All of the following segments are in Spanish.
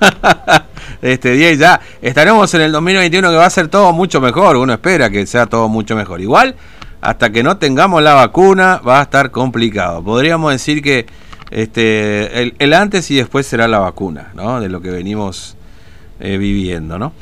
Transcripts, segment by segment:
este día y ya estaremos en el 2021 que va a ser todo mucho mejor. Uno espera que sea todo mucho mejor. Igual, hasta que no tengamos la vacuna, va a estar complicado. Podríamos decir que este, el, antes y después será la vacuna, ¿no? De lo que venimos eh, viviendo, ¿no?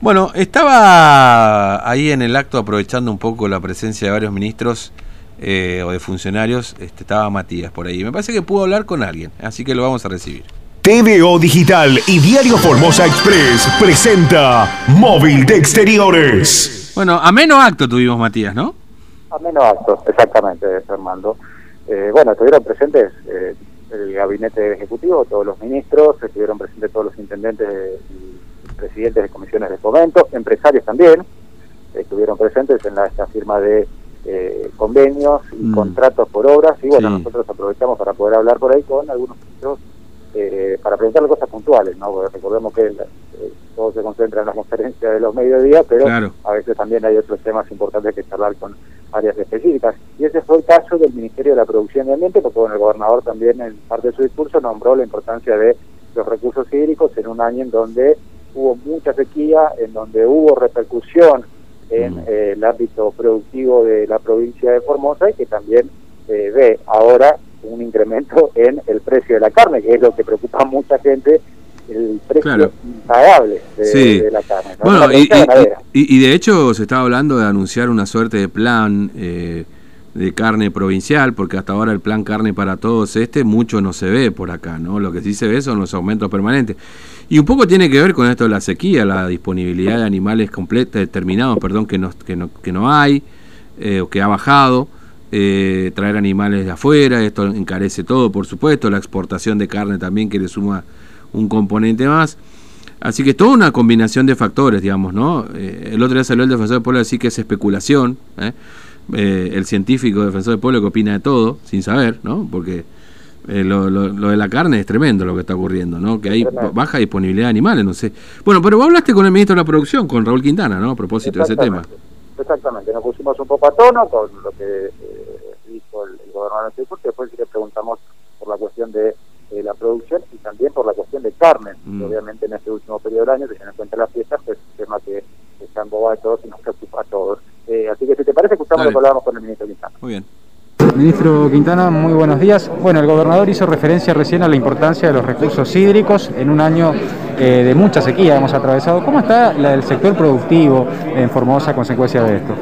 Bueno, estaba ahí en el acto aprovechando un poco la presencia de varios ministros eh, o de funcionarios, este, estaba Matías por ahí. Me parece que pudo hablar con alguien, así que lo vamos a recibir. TVO Digital y Diario Formosa Express presenta Móvil de Exteriores. Bueno, a menos acto tuvimos Matías, ¿no? A menos acto, exactamente, Fernando. Eh, bueno, estuvieron presentes eh, el gabinete ejecutivo, todos los ministros, estuvieron presentes todos los intendentes y presidentes de comisiones de fomento, empresarios también, estuvieron presentes en la, esta firma de eh, convenios y mm. contratos por obras, y bueno, nosotros aprovechamos para poder hablar por ahí con algunos ministros eh, para preguntarle cosas puntuales, ¿no? Porque recordemos que eh, todo se concentra en la conferencia de los mediodías, pero a veces también hay otros temas importantes que charlar con áreas específicas. Y ese fue el caso del Ministerio de la Producción y Ambiente, porque bueno, el gobernador también en parte de su discurso nombró la importancia de los recursos hídricos en un año en donde hubo mucha sequía, en donde hubo repercusión en mm. eh, el ámbito productivo de la provincia de Formosa y que también ve ahora un incremento en el precio de la carne, que es lo que preocupa a mucha gente, el precio impagable de, la carne. Bueno, y, de hecho se estaba hablando de anunciar una suerte de plan eh, de carne provincial, porque hasta ahora el plan carne para todos este mucho no se ve por acá, ¿no? Lo que sí se ve son los aumentos permanentes. Y un poco tiene que ver con esto de la sequía, la disponibilidad de animales completos, determinados, perdón, que no, que no, que no hay, eh, o que ha bajado. Eh, traer animales de afuera, esto encarece todo, por supuesto, la exportación de carne también que le suma un componente más. Así que es toda una combinación de factores, digamos, ¿no? Eh, el otro día salió el defensor del pueblo a decir que es especulación, ¿eh? el científico defensor del pueblo que opina de todo, sin saber, ¿no? Porque lo, lo, de la carne es tremendo lo que está ocurriendo, ¿no? Que hay baja disponibilidad de animales, no sé. Bueno, pero vos hablaste con el ministro de la Producción, con Raúl Quintana, ¿no? A propósito de ese tema. Exactamente, nos pusimos un poco a tono con lo que eh, dijo el, gobernador de y después sí le preguntamos por la cuestión de la producción y también por la cuestión de carne. Mm. Obviamente en este último periodo del año, teniendo en cuenta las fiestas, pues es un tema que está en boba de todos y nos preocupa a todos. Eh, así que si te parece, escuchamos lo que hablábamos con el ministro Quintana. Muy bien. Ministro Quintana, muy buenos días. Bueno, el gobernador hizo referencia recién a la importancia de los recursos hídricos en un año eh, de mucha sequía hemos atravesado. ¿Cómo está el sector productivo en Formosa a consecuencia de esto?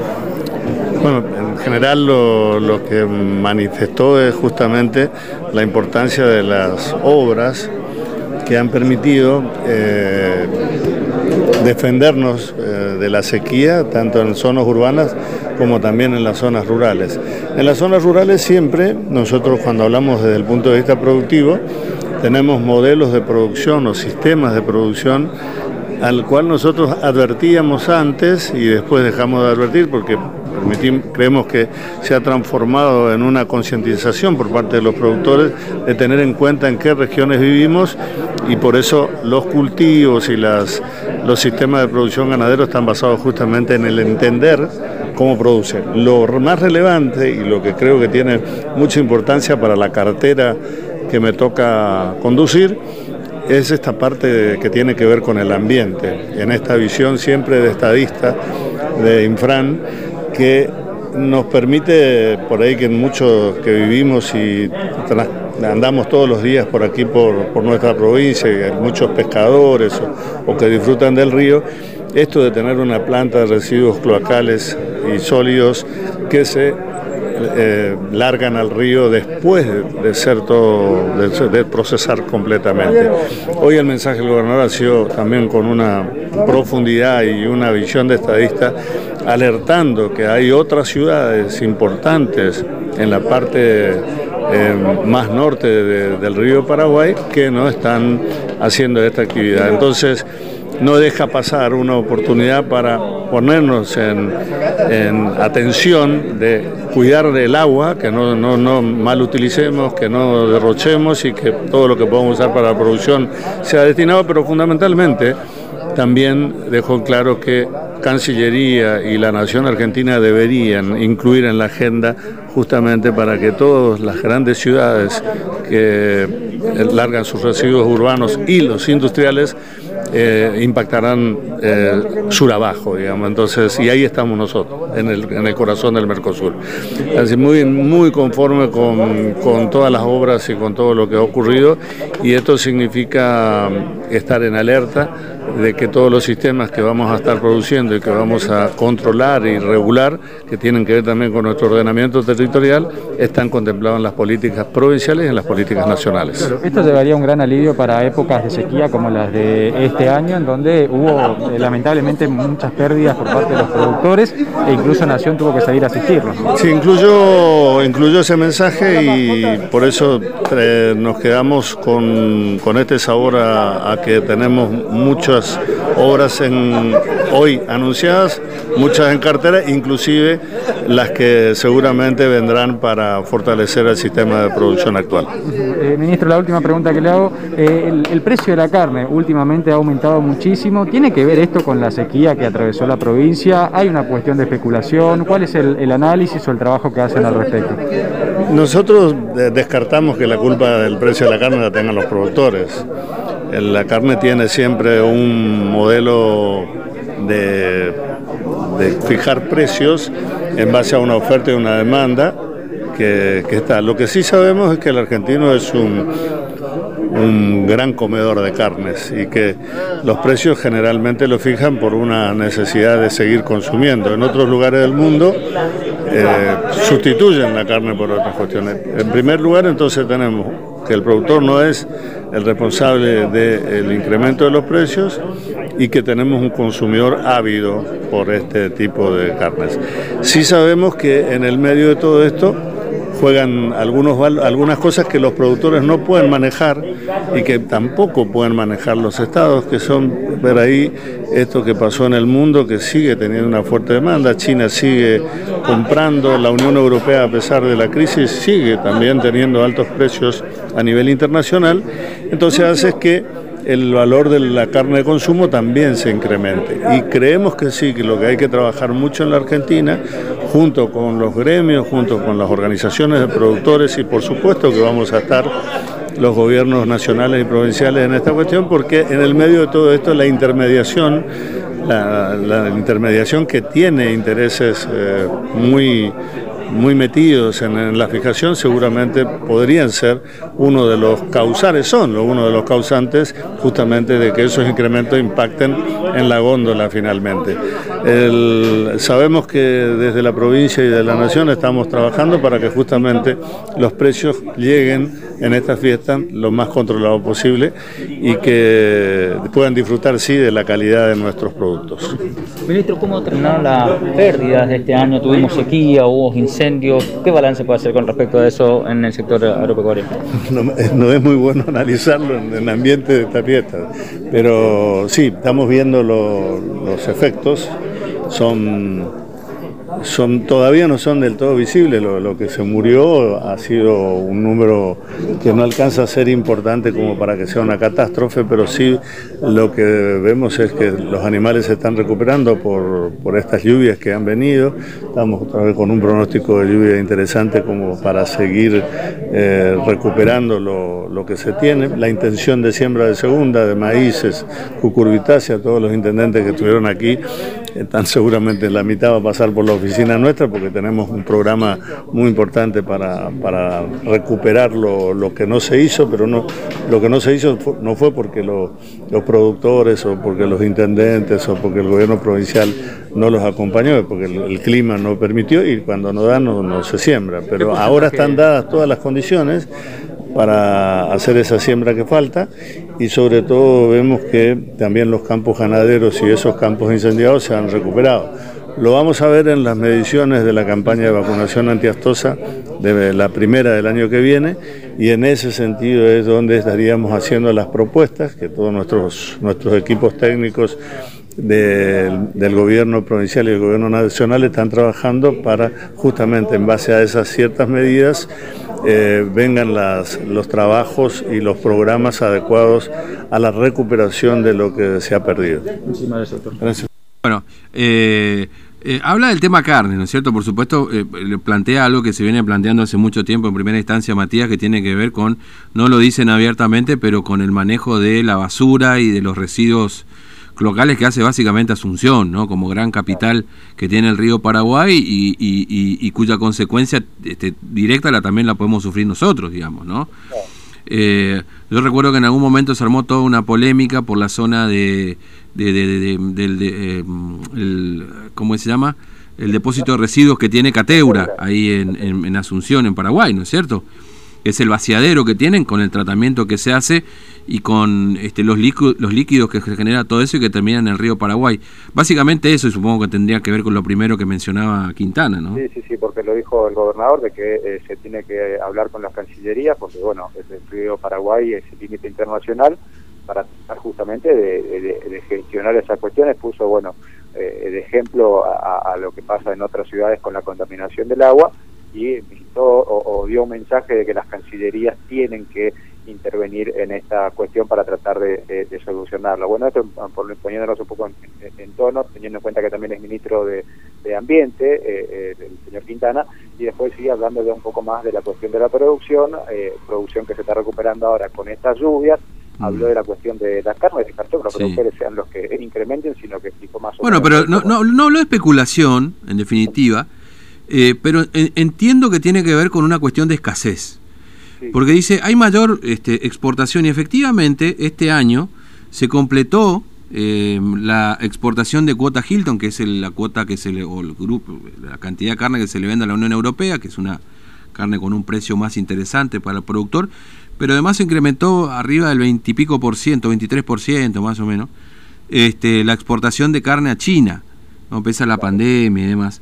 Bueno, en general lo, que manifestó es justamente la importancia de las obras que han permitido eh, defendernos eh, de la sequía, tanto en zonas urbanas como también en las zonas rurales. En las zonas rurales siempre, nosotros cuando hablamos desde el punto de vista productivo, tenemos modelos de producción o sistemas de producción al cual nosotros advertíamos antes y después dejamos de advertir porque creemos que se ha transformado en una concientización por parte de los productores de tener en cuenta en qué regiones vivimos y por eso los cultivos y las, los sistemas de producción ganadero están basados justamente en el entender cómo produce. Lo más relevante y lo que creo que tiene mucha importancia para la cartera que me toca conducir es esta parte que tiene que ver con el ambiente. En esta visión siempre de estadista de Infran, que nos permite, por ahí que muchos que vivimos y andamos todos los días por aquí, por, nuestra provincia, y hay muchos pescadores o, que disfrutan del río, esto de tener una planta de residuos cloacales y sólidos que se eh, largan al río después de, ser todo, de, procesar completamente. Hoy el mensaje del gobernador ha sido también con una profundidad y una visión de estadista, alertando que hay otras ciudades importantes en la parte eh, más norte del río Paraguay que no están haciendo esta actividad. Entonces, no deja pasar una oportunidad para ponernos en, atención de cuidar del agua, que no, mal utilicemos, que no derrochemos y que todo lo que podamos usar para la producción sea destinado, pero fundamentalmente también dejó claro que Cancillería y la Nación Argentina deberían incluir en la agenda justamente para que todas las grandes ciudades que largan sus residuos urbanos y los industriales eh, impactarán eh, sur abajo, digamos. Entonces, y ahí estamos nosotros, en el, en el corazón del Mercosur. Así muy, muy conforme con, con todas las obras y con todo lo que ha ocurrido, y esto significa estar en alerta de que todos los sistemas que vamos a estar produciendo y que vamos a controlar y regular, que tienen que ver también con nuestro ordenamiento territorial, están contemplados en las políticas provinciales y en las políticas nacionales. esto llevaría un gran alivio para épocas de sequía como las de este año, en donde hubo eh, lamentablemente muchas pérdidas por parte de los productores e incluso Nación tuvo que salir a asistirlos. Sí, incluyó, incluyó ese mensaje y por eso eh, nos quedamos con, con este sabor a, a que tenemos muchas obras en, hoy anunciadas, muchas en cartera, inclusive las que seguramente vendrán para fortalecer el sistema de producción actual. Eh, ministro, la última pregunta que le hago, eh, el, precio de la carne últimamente ha aumentado muchísimo, ¿tiene que ver esto con la sequía que atravesó la provincia? ¿Hay una cuestión de especulación? ¿Cuál es el, el análisis o el trabajo que hacen al respecto? Nosotros descartamos que la culpa del precio de la carne la tengan los productores. La carne tiene siempre un modelo de, fijar precios en base a una oferta y una demanda que, está. Lo que sí sabemos es que el argentino es un, un gran comedor de carnes y que los precios generalmente lo fijan por una necesidad de seguir consumiendo. En otros lugares del mundo eh, sustituyen la carne por otras cuestiones. En primer lugar, entonces tenemos que el productor no es el responsable del incremento de los precios y que tenemos un consumidor ávido por este tipo de carnes. Sí sabemos que en el medio de todo esto juegan algunos, algunas cosas que los productores no pueden manejar y que tampoco pueden manejar los estados, que son ver ahí esto que pasó en el mundo, que sigue teniendo una fuerte demanda, China sigue comprando, la Unión Europea a pesar de la crisis sigue también teniendo altos precios a nivel internacional, entonces hace que el valor de la carne de consumo también se incremente. Y creemos que sí, que lo que hay que trabajar mucho en la Argentina, junto con los gremios, junto con las organizaciones de productores y por supuesto que vamos a estar los gobiernos nacionales y provinciales en esta cuestión, porque en el medio de todo esto la intermediación, la, intermediación que tiene intereses eh, muy muy metidos en, la fijación seguramente podrían ser uno de los causales, son uno de los causantes justamente de que esos incrementos impacten en la góndola finalmente. sabemos que desde la provincia y de la nación estamos trabajando para que justamente los precios lleguen en esta fiesta lo más controlado posible y que puedan disfrutar sí de la calidad de nuestros productos. Ministro, ¿cómo terminaron las pérdidas de este año? Tuvimos sequía, hubo incendios. ¿Qué balance puede hacer con respecto a eso en el sector agropecuario? No, es muy bueno analizarlo en el ambiente de esta fiesta, pero sí, estamos viendo los efectos. Son son, todavía no son del todo visibles. Lo, que se murió ha sido un número que no alcanza a ser importante como para que sea una catástrofe, pero sí lo que vemos es que los animales se están recuperando por, estas lluvias que han venido. Estamos otra vez con un pronóstico de lluvia interesante como para seguir eh, recuperando lo, lo, que se tiene. La intención de siembra de segunda, de maíces, cucurbitácea, todos los intendentes que estuvieron aquí están seguramente la mitad va a pasar por la oficina nuestra porque tenemos un programa muy importante para, recuperar lo, que no se hizo, pero no, lo que no se hizo no fue porque los productores o porque los intendentes o porque el gobierno provincial no los acompañó, porque el, clima no permitió y cuando no da no, no se siembra. Pero ahora están dadas todas las condiciones para hacer esa siembra que falta y sobre todo vemos que también los campos ganaderos y esos campos incendiados se han recuperado. Lo vamos a ver en las mediciones de la campaña de vacunación antiastosa de la primera del año que viene y en ese sentido es donde estaríamos haciendo las propuestas que todos nuestros, nuestros equipos técnicos del, gobierno provincial y el gobierno nacional están trabajando para justamente en base a esas ciertas medidas eh, vengan las, los trabajos y los programas adecuados a la recuperación de lo que se ha perdido. Bueno, eh, Eh, habla del tema carne, ¿no es cierto? Por supuesto, eh, plantea algo que se viene planteando hace mucho tiempo en primera instancia, Matías, que tiene que ver con, no lo dicen abiertamente, pero con el manejo de la basura y de los residuos locales que hace básicamente Asunción, ¿no? Como gran capital que tiene el río Paraguay y, y, cuya consecuencia este, directa la también la podemos sufrir nosotros, digamos, ¿no? Eh, yo recuerdo que en algún momento se armó toda una polémica por la zona de, de, de, el, ¿cómo se llama? El depósito de residuos que tiene Cateura, ahí en, Asunción, en Paraguay, ¿no es cierto? Es el vaciadero que tienen con el tratamiento que se hace y con este, los, líquidos, los líquidos que genera todo eso y que termina en el río Paraguay. Básicamente eso, y supongo que tendría que ver con lo primero que mencionaba Quintana, ¿no? Sí, sí, sí, porque lo dijo el gobernador de que eh, se tiene que hablar con la Cancillería, porque bueno, el río Paraguay es el límite internacional, para tratar justamente de, gestionar esas cuestiones, puso, bueno, eh, de ejemplo a, lo que pasa en otras ciudades con la contaminación del agua y o, dio un mensaje de que las cancillerías tienen que intervenir en esta cuestión para tratar de, solucionarlo. Bueno, esto por, poniéndonos un poco en, tono, teniendo en cuenta que también es ministro de, Ambiente, eh, eh, el señor Quintana, y después sigue hablando ya un poco más de la cuestión de la producción, producción que se está recuperando ahora con estas lluvias, habló de la cuestión de las carnes, descartó que los productores sean los que incrementen, sino que explicó más Bueno, pero no, no, no habló de especulación, en definitiva, eh, pero entiendo que tiene que ver con una cuestión de escasez. Porque dice, hay mayor este, exportación y efectivamente este año se completó eh, la exportación de cuota Hilton, que es la cuota que se le, o el grupo, la cantidad de carne que se le vende a la Unión Europea, que es una carne con un precio más interesante para el productor, pero además se incrementó arriba del 20 y pico por ciento, 23 por ciento más o menos, este, la exportación de carne a China, no pesa la pandemia y demás.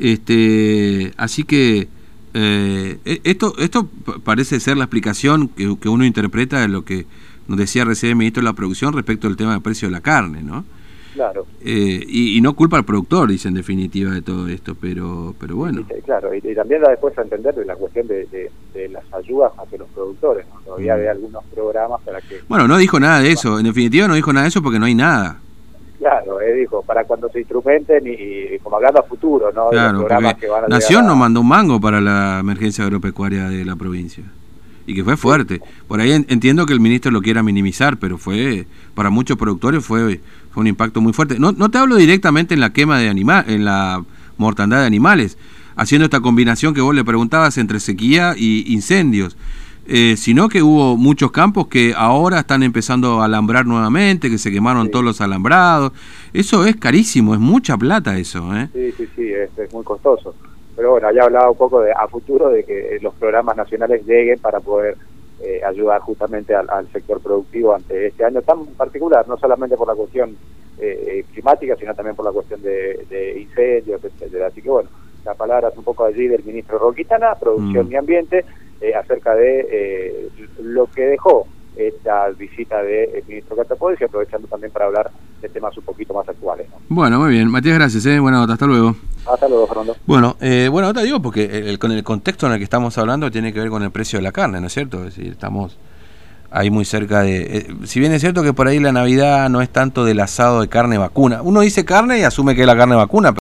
Este, así que eh, e, esto, esto parece ser la explicación que, que, uno interpreta de lo que nos decía recién el ministro de la Producción respecto al tema del precio de la carne, ¿no? Claro. Eh, y, no culpa al productor, dice en definitiva, de todo esto, pero pero bueno. claro, y, también da después a entender de la cuestión de, las ayudas hacia los productores, Todavía hay mm. algunos programas para que... Bueno, no dijo nada de eso, en definitiva no dijo nada de eso porque no hay nada. Claro, eh, dijo, para cuando se instrumenten y, como hablando a futuro, ¿no? Claro, Nación no mandó un mango para la emergencia agropecuaria de la provincia y que fue fuerte. Por ahí entiendo que el ministro lo quiera minimizar, pero fue para muchos productores fue, fue un impacto muy fuerte. No, no te hablo directamente en la quema de animales, en la mortandad de animales, haciendo esta combinación que vos le preguntabas entre sequía y incendios. Eh, sino que hubo muchos campos que ahora están empezando a alambrar nuevamente, que se quemaron todos los alambrados. Eso es carísimo, es mucha plata eso. ¿eh? Sí, sí, sí, es muy costoso pero bueno, ya hablaba un poco de, a futuro de que los programas nacionales lleguen para poder eh, ayudar justamente al, sector productivo ante este año tan particular, no solamente por la cuestión eh, eh, climática, sino también por la cuestión de, incendios, etcétera. Así que bueno, la palabra es un poco allí del ministro Roquitana, Producción mm. y Ambiente, acerca de lo que dejó esta visita del ministro Catapodis y aprovechando también para hablar de temas un poquito más actuales. Bueno, muy bien. Matías, gracias. ¿eh? Buena nota. Hasta luego. Hasta luego, Fernando. Bueno, eh, bueno, nota digo porque el, con el contexto en el que estamos hablando tiene que ver con el precio de la carne, ¿no es cierto? Es decir, estamos ahí muy cerca de... Eh, si bien es cierto que por ahí la Navidad no es tanto del asado de carne vacuna. Uno dice carne y asume que es la carne vacuna,